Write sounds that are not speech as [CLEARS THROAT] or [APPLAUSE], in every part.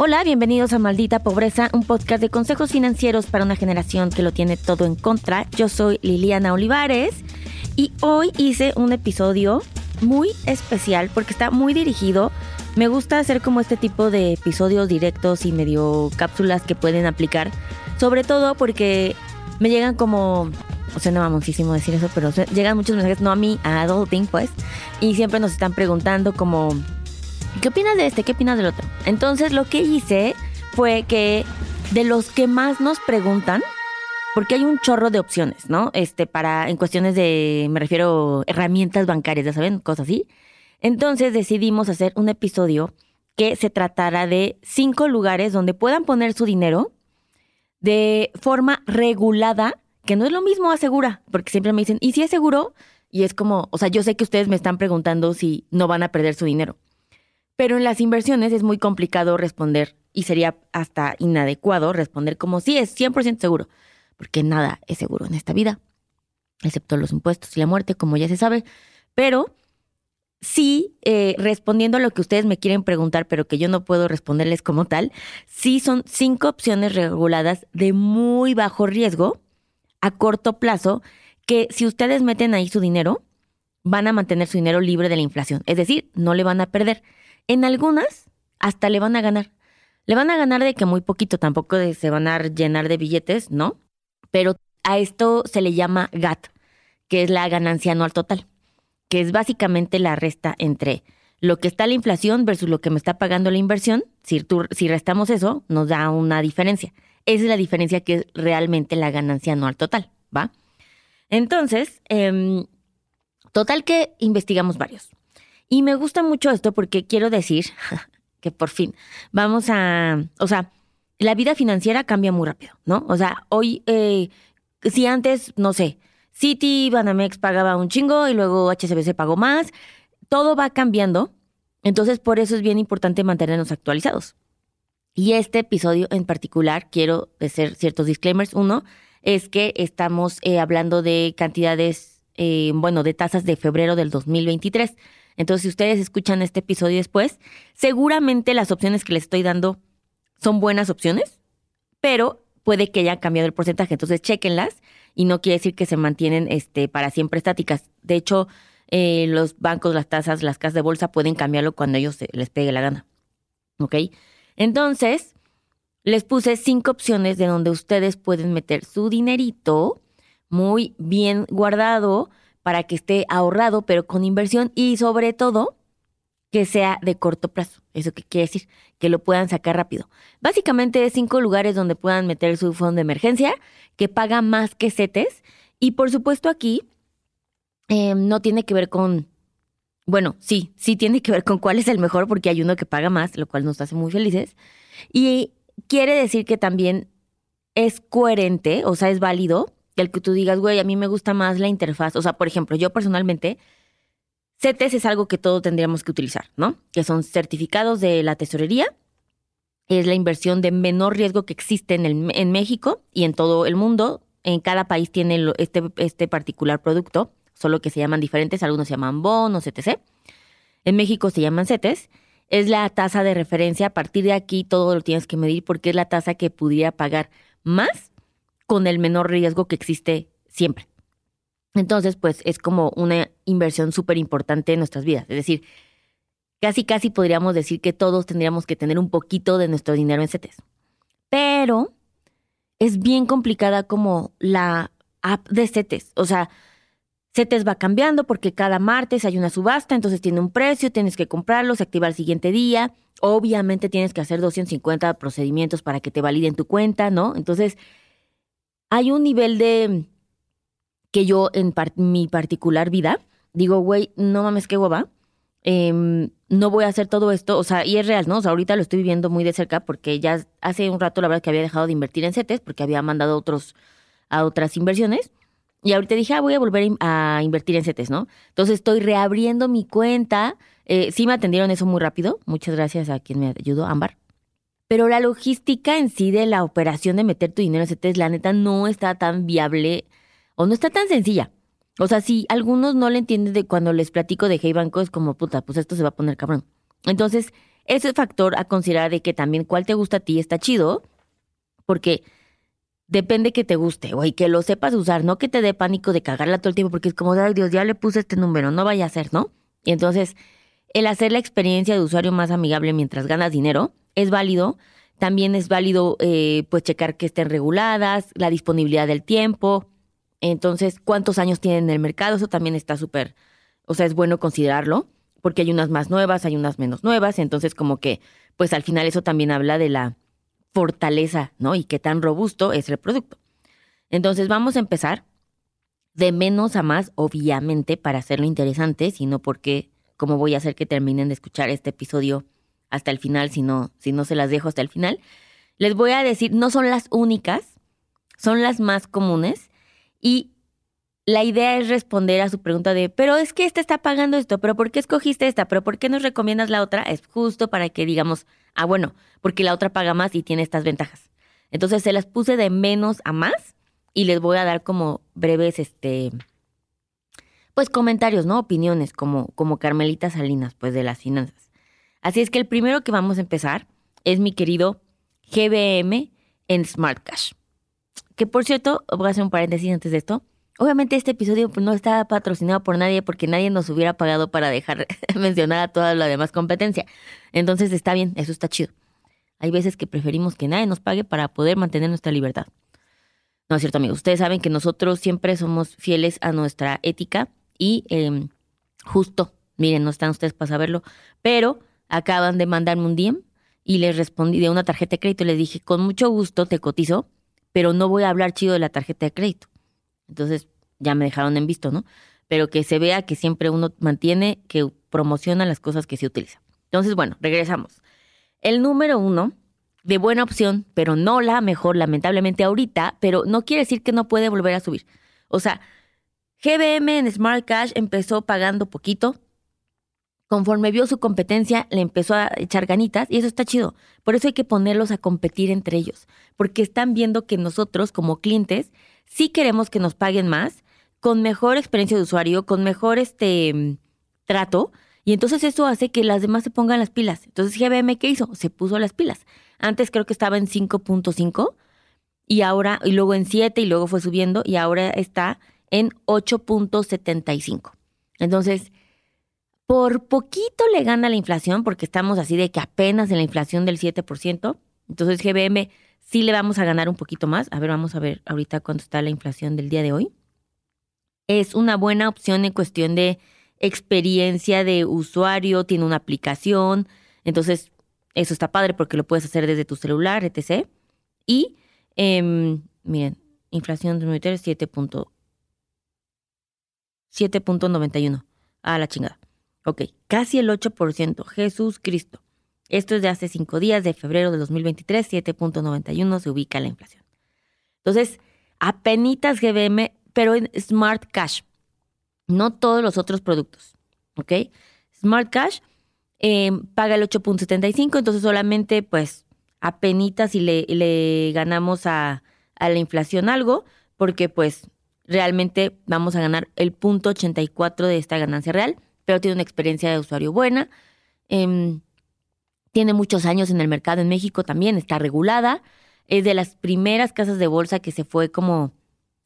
Hola, bienvenidos a Maldita Pobreza, un podcast de consejos financieros para una generación que lo tiene todo en contra. Yo soy Liliana Olivares y hoy hice un episodio muy especial porque está muy dirigido. Me gusta hacer como este tipo de episodios directos y medio cápsulas que pueden aplicar, sobre todo porque me llegan como o sea, no mamoncísimo decir eso, pero llegan muchos mensajes, no a mí, a Adulting, pues, y siempre nos están preguntando como, ¿qué opinas de este? ¿Qué opinas del otro? Entonces lo que hice fue que de los que más nos preguntan, porque hay un chorro de opciones, ¿no? Este, para, en cuestiones de, me refiero, herramientas bancarias, ya saben, cosas así. Entonces decidimos hacer un episodio que se tratara de cinco lugares donde puedan poner su dinero de forma regulada, que no es lo mismo asegura, porque siempre me dicen, ¿y si es seguro? Y es como, o sea, yo sé que ustedes me están preguntando si no van a perder su dinero. Pero en las inversiones es muy complicado responder y sería hasta inadecuado responder como sí es 100% seguro, porque nada es seguro en esta vida, excepto los impuestos y la muerte, como ya se sabe. Pero sí, eh, respondiendo a lo que ustedes me quieren preguntar, pero que yo no puedo responderles como tal, sí son cinco opciones reguladas de muy bajo riesgo a corto plazo que si ustedes meten ahí su dinero, van a mantener su dinero libre de la inflación. Es decir, no le van a perder. En algunas hasta le van a ganar. Le van a ganar de que muy poquito, tampoco se van a llenar de billetes, ¿no? Pero a esto se le llama GAT, que es la ganancia anual total, que es básicamente la resta entre lo que está la inflación versus lo que me está pagando la inversión. Si, restamos eso, nos da una diferencia. Esa es la diferencia que es realmente la ganancia anual total, ¿va? Entonces, em, total que investigamos varios. Y me gusta mucho esto porque quiero decir [LAUGHS] que por fin vamos a, o sea, la vida financiera cambia muy rápido, ¿no? O sea, hoy, eh, si antes, no sé, City, Banamex pagaba un chingo y luego HSBC pagó más, todo va cambiando. Entonces, por eso es bien importante mantenernos actualizados. Y este episodio en particular, quiero hacer ciertos disclaimers. Uno es que estamos eh, hablando de cantidades, eh, bueno, de tasas de febrero del 2023. Entonces, si ustedes escuchan este episodio después, seguramente las opciones que les estoy dando son buenas opciones, pero puede que haya cambiado el porcentaje. Entonces, chequenlas y no quiere decir que se mantienen este, para siempre estáticas. De hecho, eh, los bancos, las tasas, las casas de bolsa pueden cambiarlo cuando ellos les pegue la gana. ¿Ok? Entonces, les puse cinco opciones de donde ustedes pueden meter su dinerito muy bien guardado para que esté ahorrado, pero con inversión y sobre todo que sea de corto plazo. ¿Eso qué quiere decir? Que lo puedan sacar rápido. Básicamente es cinco lugares donde puedan meter su fondo de emergencia, que paga más que CETES. Y por supuesto aquí em, no tiene que ver con, bueno, sí, sí tiene que ver con cuál es el mejor, porque hay uno que paga más, lo cual nos hace muy felices. Y quiere decir que también es coherente, o sea, es válido el que tú digas, güey, a mí me gusta más la interfaz. O sea, por ejemplo, yo personalmente, CETES es algo que todos tendríamos que utilizar, ¿no? Que son certificados de la tesorería. Es la inversión de menor riesgo que existe en, el, en México y en todo el mundo. En cada país tiene este, este particular producto, solo que se llaman diferentes. Algunos se llaman bonos, etc. En México se llaman CETES. Es la tasa de referencia. A partir de aquí todo lo tienes que medir porque es la tasa que pudiera pagar más con el menor riesgo que existe siempre. Entonces, pues es como una inversión súper importante en nuestras vidas. Es decir, casi, casi podríamos decir que todos tendríamos que tener un poquito de nuestro dinero en CETES. Pero es bien complicada como la app de CETES. O sea, CETES va cambiando porque cada martes hay una subasta, entonces tiene un precio, tienes que comprarlo, se activa el siguiente día. Obviamente tienes que hacer 250 procedimientos para que te validen tu cuenta, ¿no? Entonces, hay un nivel de que yo en mi particular vida digo, güey, no mames, qué hueva. Em, no voy a hacer todo esto, o sea, y es real, ¿no? O sea, ahorita lo estoy viviendo muy de cerca porque ya hace un rato la verdad que había dejado de invertir en CETES porque había mandado otros, a otras inversiones. Y ahorita dije, ah, voy a volver a invertir en CETES, ¿no? Entonces estoy reabriendo mi cuenta. Eh, sí me atendieron eso muy rápido. Muchas gracias a quien me ayudó, Ámbar. Pero la logística en sí de la operación de meter tu dinero en CETES, la neta, no está tan viable o no está tan sencilla. O sea, si algunos no le entienden de cuando les platico de Hey Banco, es como, puta, pues esto se va a poner cabrón. Entonces, ese factor a considerar de que también cuál te gusta a ti está chido, porque depende que te guste, o y que lo sepas usar, no que te dé pánico de cagarla todo el tiempo, porque es como, Dios, ya le puse este número, no vaya a ser, ¿no? Y entonces, el hacer la experiencia de usuario más amigable mientras ganas dinero es válido. También es válido, eh, pues, checar que estén reguladas, la disponibilidad del tiempo. Entonces, cuántos años tienen en el mercado, eso también está súper, o sea, es bueno considerarlo, porque hay unas más nuevas, hay unas menos nuevas, entonces como que, pues al final eso también habla de la fortaleza, ¿no? Y qué tan robusto es el producto. Entonces vamos a empezar de menos a más, obviamente, para hacerlo interesante, sino porque cómo voy a hacer que terminen de escuchar este episodio hasta el final, si no, si no se las dejo hasta el final. Les voy a decir, no son las únicas, son las más comunes y la idea es responder a su pregunta de, pero es que esta está pagando esto, pero ¿por qué escogiste esta? ¿Pero por qué nos recomiendas la otra? Es justo para que digamos, ah, bueno, porque la otra paga más y tiene estas ventajas. Entonces se las puse de menos a más y les voy a dar como breves, este, pues comentarios, ¿no? Opiniones, como, como Carmelita Salinas, pues de las finanzas. Así es que el primero que vamos a empezar es mi querido GBM en Smart Cash. Que por cierto, voy a hacer un paréntesis antes de esto Obviamente este episodio no está patrocinado por nadie porque nadie nos hubiera pagado para dejar [LAUGHS] mencionar a toda la demás competencia. Entonces está bien, eso está chido. Hay veces que preferimos que nadie nos pague para poder mantener nuestra libertad. No es cierto, amigos. Ustedes saben que nosotros siempre somos fieles a nuestra ética y em, justo, miren, no están ustedes para saberlo, pero acaban de mandarme un DM y les respondí de una tarjeta de crédito. Les dije, con mucho gusto te cotizo, pero no voy a hablar chido de la tarjeta de crédito. Entonces ya me dejaron en visto, ¿no? Pero que se vea que siempre uno mantiene, que promociona las cosas que se utilizan. Entonces, bueno, regresamos. El número uno, de buena opción, pero no la mejor, lamentablemente ahorita, pero no quiere decir que no puede volver a subir. O sea, GBM en Smart Cash empezó pagando poquito. Conforme vio su competencia, le empezó a echar ganitas y eso está chido. Por eso hay que ponerlos a competir entre ellos, porque están viendo que nosotros como clientes sí queremos que nos paguen más, con mejor experiencia de usuario, con mejor este trato, y entonces eso hace que las demás se pongan las pilas. Entonces GBM, ¿qué hizo? Se puso las pilas. Antes creo que estaba en 5.5 y ahora, y luego en 7 y luego fue subiendo y ahora está en 8.75. Entonces, por poquito le gana la inflación porque estamos así de que apenas en la inflación del 7%. Entonces GBM sí le vamos a ganar un poquito más. A ver, vamos a ver ahorita cuánto está la inflación del día de hoy. Es una buena opción en cuestión de experiencia de usuario, tiene una aplicación, entonces eso está padre porque lo puedes hacer desde tu celular, etc. Y, eh, miren, inflación de 7.91. Ah, la chingada. Ok, casi el 8%. Jesús Cristo. Esto es de hace cinco días, de febrero de 2023, 7.91 se ubica la inflación. Entonces, apenitas GBM, pero en Smart Cash, no todos los otros productos, ¿ok? Smart Cash em, paga el 8.75, entonces solamente pues apenitas y le, ganamos a, a, la inflación algo, porque pues realmente vamos a ganar el punto 84 de esta ganancia real, pero tiene una experiencia de usuario buena. Eh, tiene muchos años en el mercado en México también, está regulada. Es de las primeras casas de bolsa que se fue como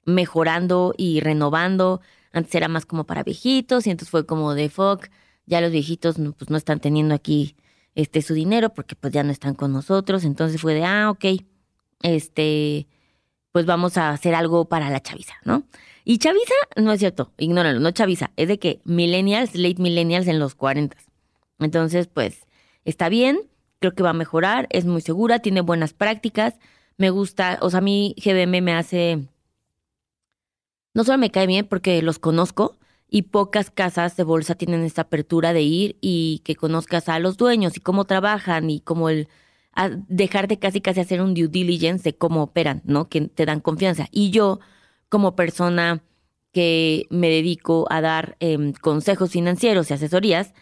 mejorando y renovando. Antes era más como para viejitos y entonces fue como de fuck, ya los viejitos pues no están teniendo aquí este su dinero porque pues ya no están con nosotros. Entonces fue de, ah, ok, este, pues vamos a hacer algo para la chaviza, ¿no? Y chaviza no es cierto, ignóralo, no chaviza, es de que millennials, late millennials en los 40. Entonces, pues está bien, creo que va a mejorar, es muy segura, tiene buenas prácticas, me gusta, o sea, a mí GBM me hace, no solo me cae bien porque los conozco y pocas casas de bolsa tienen esta apertura de ir y que conozcas a los dueños y cómo trabajan y cómo el dejar de casi casi hacer un due diligence de cómo operan, ¿no? Que te dan confianza. Y yo, como persona que me dedico a dar em, consejos financieros y asesorías,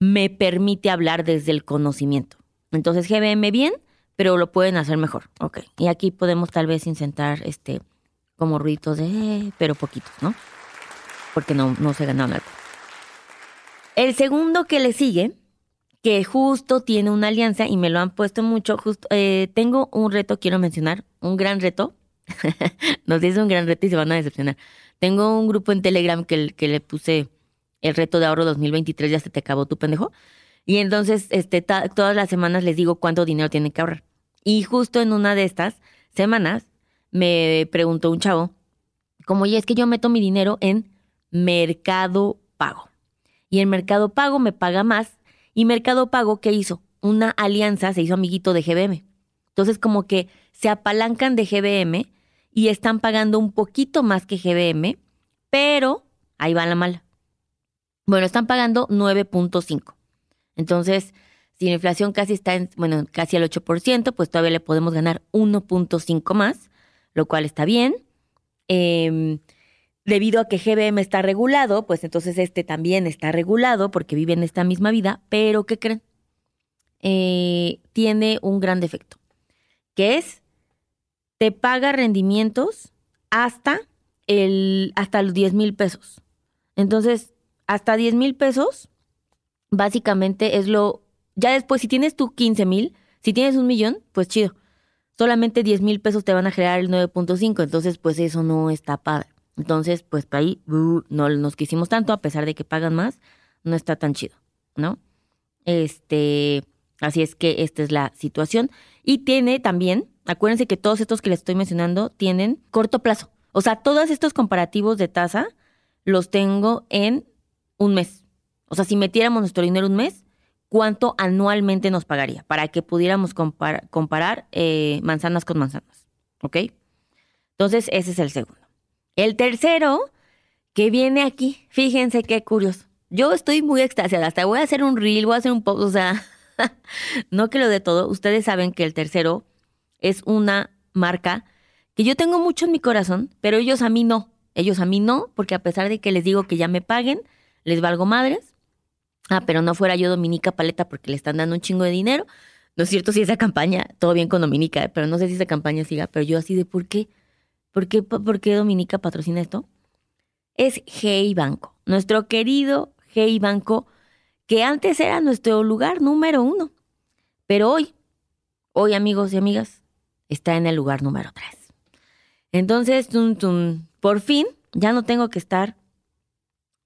me permite hablar desde el conocimiento. Entonces, GBM bien, pero lo pueden hacer mejor. Ok. Y aquí podemos tal vez intentar este como ruidos de, eh", pero poquitos, ¿no? Porque no, no se ganaron nada. El segundo que le sigue, que justo tiene una alianza y me lo han puesto mucho. Justo, eh, tengo un reto, quiero mencionar, un gran reto. [LAUGHS] Nos dice un gran reto y se van a decepcionar. Tengo un grupo en Telegram que, que le puse el reto de ahorro 2023, ya se te acabó tu pendejo. Y entonces, este, todas las semanas les digo cuánto dinero tienen que ahorrar. Y justo en una de estas semanas me preguntó un chavo, como, ya es que yo meto mi dinero en Mercado Pago. Y en Mercado Pago me paga más. Y Mercado Pago, ¿qué hizo? Una alianza, se hizo amiguito de GBM. Entonces, como que se apalancan de GBM y están pagando un poquito más que GBM, pero ahí va la mala. Bueno, están pagando 9.5. Entonces, si la inflación casi está en, bueno, casi al 8%, pues todavía le podemos ganar 1.5 más, lo cual está bien. Em, debido a que GBM está regulado, pues entonces este también está regulado porque vive en esta misma vida, pero ¿qué creen? Eh, tiene un gran defecto, que es, te paga rendimientos hasta, el, hasta los 10 mil pesos. Entonces, hasta 10 mil pesos, básicamente es lo, ya después, si tienes tú 15 mil, si tienes un millón, pues chido. Solamente 10 mil pesos te van a generar el 9.5, entonces pues eso no está padre. Entonces, pues ahí uh, no nos quisimos tanto, a pesar de que pagan más, no está tan chido, ¿no? Este, así es que esta es la situación. Y tiene también, acuérdense que todos estos que les estoy mencionando tienen corto plazo. O sea, todos estos comparativos de tasa los tengo en un mes. O sea, si metiéramos nuestro dinero un mes, ¿cuánto anualmente nos pagaría? Para que pudiéramos comparar eh, manzanas con manzanas. ¿Ok? Entonces, ese es el segundo. El tercero, que viene aquí, fíjense qué curioso. Yo estoy muy extasiada, hasta voy a hacer un reel, voy a hacer un post, o sea, [LAUGHS] no que lo de todo. Ustedes saben que el tercero es una marca que yo tengo mucho en mi corazón, pero ellos a mí no. Ellos a mí no, porque a pesar de que les digo que ya me paguen, les valgo madres. Ah, pero no fuera yo Dominica Paleta porque le están dando un chingo de dinero. No es cierto si esa campaña, todo bien con Dominica, pero no sé si esa campaña siga, pero yo así de por qué, por qué, por qué Dominica patrocina esto. Es Hey Banco, nuestro querido Hey Banco, que antes era nuestro lugar número uno, pero hoy, hoy amigos y amigas, está en el lugar número tres. Entonces, por fin, ya no tengo que estar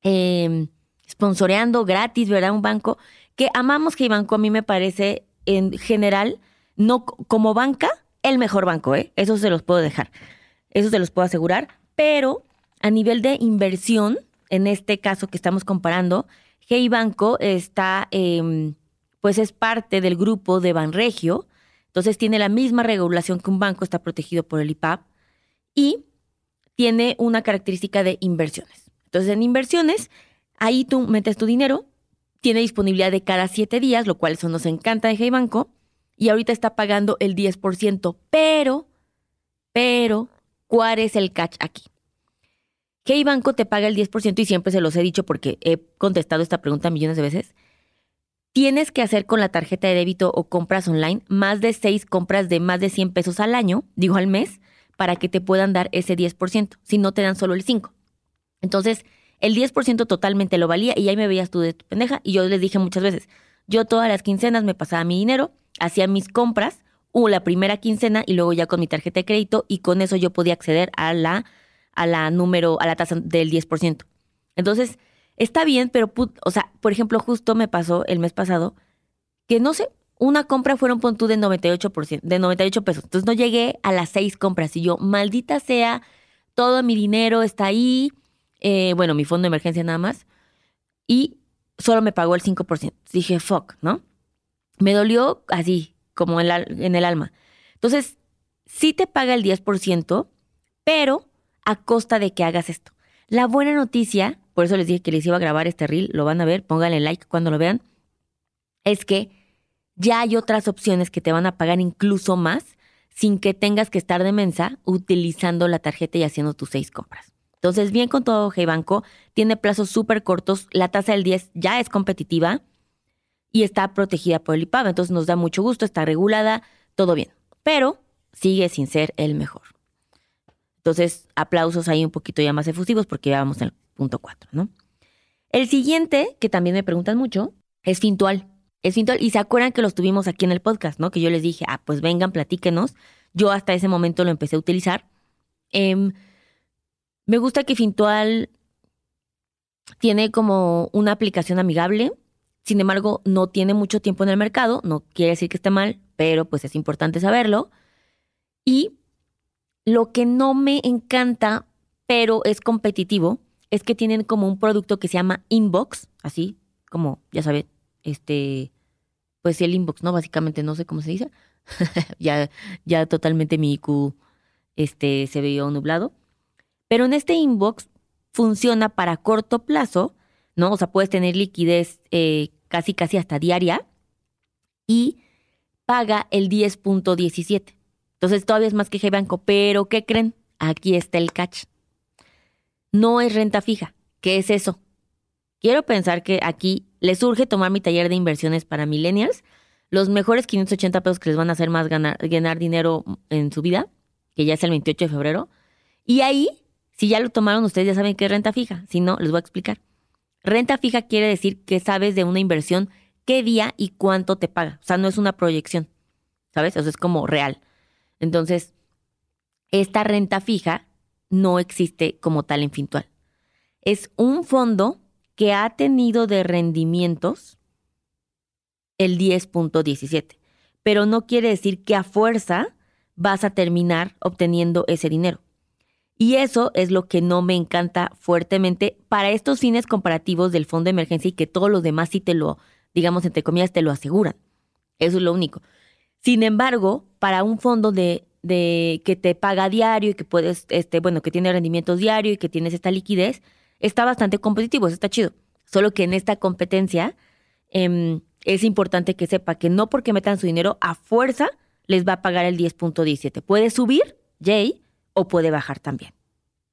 eh, sponsoreando gratis, ¿verdad? Un banco que amamos que banco a mí me parece en general, no como banca, el mejor banco, ¿eh? Eso se los puedo dejar, eso se los puedo asegurar, pero a nivel de inversión, en este caso que estamos comparando, Hey Banco está, em, pues es parte del grupo de Banregio, entonces tiene la misma regulación que un banco, está protegido por el IPAP y tiene una característica de inversiones. Entonces en inversiones Ahí tú metes tu dinero, tiene disponibilidad de cada siete días, lo cual eso nos encanta de Hey Banco, y ahorita está pagando el 10%, pero, pero, ¿cuál es el catch aquí? Hey Banco te paga el 10% y siempre se los he dicho porque he contestado esta pregunta millones de veces. Tienes que hacer con la tarjeta de débito o compras online más de seis compras de más de 100 pesos al año, digo al mes, para que te puedan dar ese 10%, si no te dan solo el 5%. Entonces, el 10% totalmente lo valía y ahí me veías tú de tu pendeja. Y yo les dije muchas veces, yo todas las quincenas me pasaba mi dinero, hacía mis compras, o la primera quincena y luego ya con mi tarjeta de crédito y con eso yo podía acceder a la, a la número, a la tasa del 10%. Entonces, está bien, pero, o sea, por ejemplo, justo me pasó el mes pasado que no sé, una compra fueron pon de 98%, de 98 pesos. Entonces no llegué a las seis compras y yo, maldita sea, todo mi dinero está ahí, eh, bueno, mi fondo de emergencia nada más, y solo me pagó el 5%. Dije, fuck, ¿no? Me dolió así, como en, el alma. Entonces, sí te paga el 10%, pero a costa de que hagas esto. La buena noticia, por eso les dije que les iba a grabar este reel, lo van a ver, pónganle like cuando lo vean, es que ya hay otras opciones que te van a pagar incluso más sin que tengas que estar de mensa utilizando la tarjeta y haciendo tus seis compras. Entonces, bien con todo, Hey Banco tiene plazos súper cortos, la tasa del 10 ya es competitiva y está protegida por el IPAB, entonces nos da mucho gusto, está regulada, todo bien, pero sigue sin ser el mejor. Entonces, aplausos ahí un poquito ya más efusivos porque ya vamos el punto 4, ¿no? El siguiente, que también me preguntan mucho, es Fintual. es Fintual. Y se acuerdan que los tuvimos aquí en el podcast, ¿no? Que yo les dije, ah, pues vengan, platíquenos. Yo hasta ese momento lo empecé a utilizar. Em, me gusta que Fintual tiene como una aplicación amigable. Sin embargo, no tiene mucho tiempo en el mercado. No quiere decir que esté mal, pero pues es importante saberlo. Y lo que no me encanta, pero es competitivo, es que tienen como un producto que se llama Inbox, así como, ya saben, este, pues el inbox, ¿no? Básicamente, no sé cómo se dice. [LAUGHS] ya, ya totalmente mi IQ este, se vio nublado. Pero en este inbox funciona para corto plazo, ¿no? O sea, puedes tener liquidez eh, casi, casi hasta diaria y paga el 10.17. Entonces todavía es más que G-Banco, pero ¿qué creen? Aquí está el catch. No es renta fija. ¿Qué es eso? Quiero pensar que aquí les surge tomar mi taller de inversiones para millennials, los mejores 580 pesos que les van a hacer más ganar, ganar dinero en su vida, que ya es el 28 de febrero. Y ahí, si ya lo tomaron, ustedes ya saben qué es renta fija. Si no, les voy a explicar. Renta fija quiere decir que sabes de una inversión qué día y cuánto te paga. O sea, no es una proyección, ¿sabes? O sea, es como real. Entonces, esta renta fija no existe como tal en Fintual. Es un fondo que ha tenido de rendimientos el 10.17, pero no quiere decir que a fuerza vas a terminar obteniendo ese dinero. Y eso es lo que no me encanta fuertemente para estos fines comparativos del fondo de emergencia y que todos los demás sí te lo, digamos, entre comillas, te lo aseguran. Eso es lo único. Sin embargo, para un fondo de, de que te paga diario y que puedes, este, bueno, que tiene rendimientos diario y que tienes esta liquidez, está bastante competitivo, eso está chido. Solo que en esta competencia em, es importante que sepa que no porque metan su dinero a fuerza les va a pagar el 10.17. Puede subir, Jay, o puede bajar también.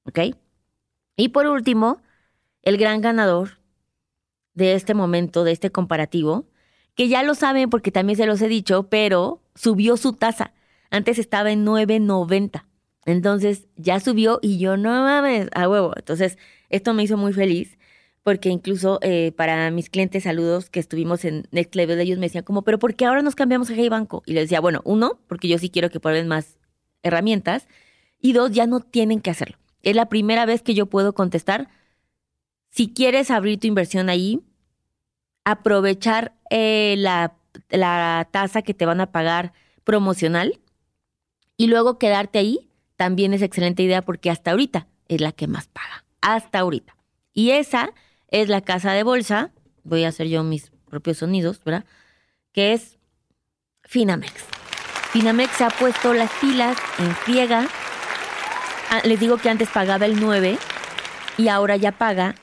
¿Ok? Y por último, el gran ganador de este momento, de este comparativo, que ya lo saben porque también se los he dicho, pero subió su tasa. Antes estaba en 9.90. Entonces ya subió y yo no mames, a huevo. Entonces esto me hizo muy feliz porque incluso eh, para mis clientes, saludos que estuvimos en Next Level, ellos me decían como, pero ¿por qué ahora nos cambiamos a Hey Banco? Y les decía, bueno, uno, porque yo sí quiero que prueben más herramientas y dos, ya no tienen que hacerlo. Es la primera vez que yo puedo contestar. Si quieres abrir tu inversión ahí, aprovechar eh, la, la tasa que te van a pagar promocional y luego quedarte ahí también es excelente idea porque hasta ahorita es la que más paga. Hasta ahorita. Y esa es la casa de bolsa. Voy a hacer yo mis propios sonidos, ¿verdad? Que es Finamex. Finamex se ha puesto las pilas en friega. Ah, les digo que antes pagaba el 9 y ahora ya paga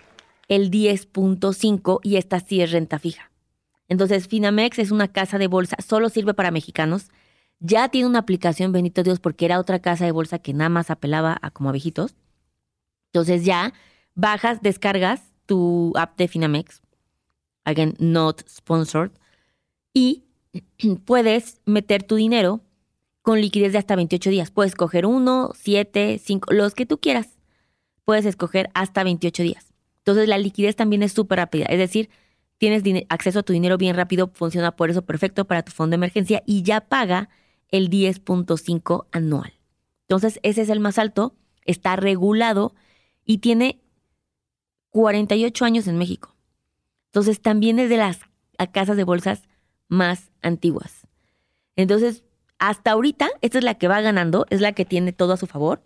el 10.5 y esta sí es renta fija. Entonces, Finamex es una casa de bolsa, solo sirve para mexicanos ya tiene una aplicación, bendito Dios, porque era otra casa de bolsa que nada más apelaba a como a viejitos. Entonces ya bajas, descargas tu app de Finamex, again, not sponsored, y [CLEARS THROAT] puedes meter tu dinero con liquidez de hasta 28 días. Puedes escoger uno, siete, cinco, los que tú quieras. Puedes escoger hasta 28 días. Entonces la liquidez también es súper rápida. Es decir, tienes acceso a tu dinero bien rápido, funciona por eso perfecto para tu fondo de emergencia y ya paga el 10.5 anual. Entonces, ese es el más alto, está regulado y tiene 48 años en México. Entonces, también es de las casas de bolsas más antiguas. Entonces, hasta ahorita, esta es la que va ganando, es la que tiene todo a su favor.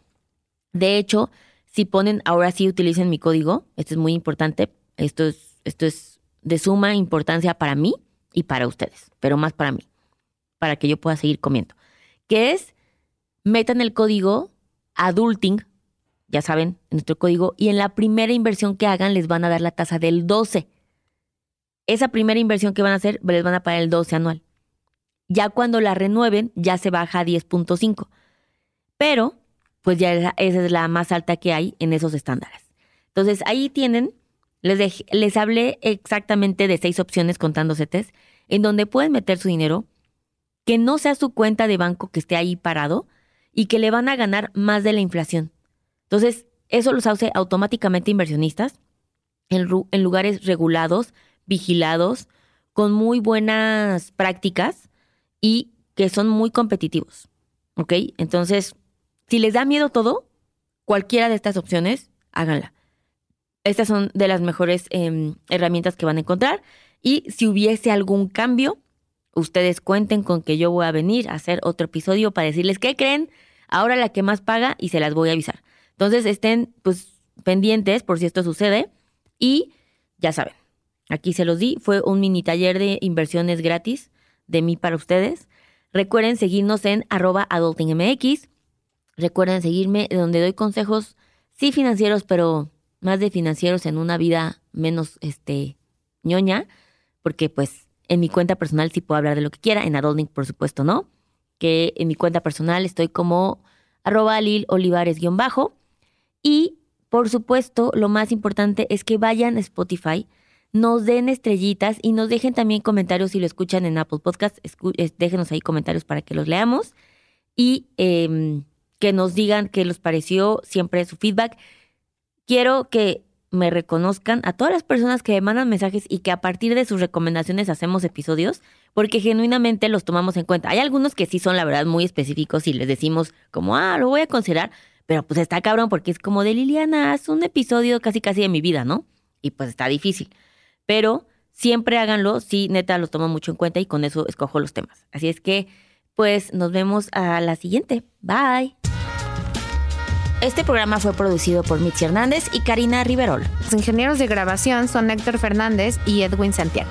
De hecho, si ponen, ahora sí utilicen mi código, esto es muy importante, esto es, esto es de suma importancia para mí y para ustedes, pero más para mí para que yo pueda seguir comiendo. Que es, metan el código adulting, ya saben, en nuestro código, y en la primera inversión que hagan les van a dar la tasa del 12. Esa primera inversión que van a hacer les van a pagar el 12 anual. Ya cuando la renueven, ya se baja a 10.5. Pero, pues ya esa es la más alta que hay en esos estándares. Entonces, ahí tienen, les, les hablé exactamente de seis opciones contando CETES, en donde pueden meter su dinero que no sea su cuenta de banco que esté ahí parado y que le van a ganar más de la inflación. Entonces, eso los hace automáticamente inversionistas en, lugares regulados, vigilados, con muy buenas prácticas y que son muy competitivos. ¿Ok? Entonces, si les da miedo todo, cualquiera de estas opciones, háganla. Estas son de las mejores em, herramientas que van a encontrar. Y si hubiese algún cambio, ustedes cuenten con que yo voy a venir a hacer otro episodio para decirles qué creen, ahora la que más paga y se las voy a avisar. Entonces estén pues pendientes por si esto sucede y ya saben, aquí se los di, fue un mini taller de inversiones gratis de mí para ustedes. Recuerden seguirnos en arroba adultingmx. Recuerden seguirme donde doy consejos, sí financieros, pero más de financieros en una vida menos este ñoña, porque pues en mi cuenta personal sí puedo hablar de lo que quiera, en Adulting por supuesto no, que en mi cuenta personal estoy como arroba lil olivares-bajo y por supuesto lo más importante es que vayan a Spotify, nos den estrellitas y nos dejen también comentarios si lo escuchan en Apple Podcast, déjenos ahí comentarios para que los leamos y em, que nos digan qué les pareció, siempre su feedback. Quiero que me reconozcan a todas las personas que mandan mensajes y que a partir de sus recomendaciones hacemos episodios, porque genuinamente los tomamos en cuenta. Hay algunos que sí son la verdad muy específicos y les decimos como, ah, lo voy a considerar, pero pues está cabrón porque es como de Liliana, haz un episodio casi casi de mi vida, ¿no? Y pues está difícil. Pero siempre háganlo, sí, neta, los tomo mucho en cuenta y con eso escojo los temas. Así es que, pues nos vemos a la siguiente. Bye. Este programa fue producido por Mitzi Hernández y Karina Riverol. Los ingenieros de grabación son Héctor Fernández y Edwin Santiago.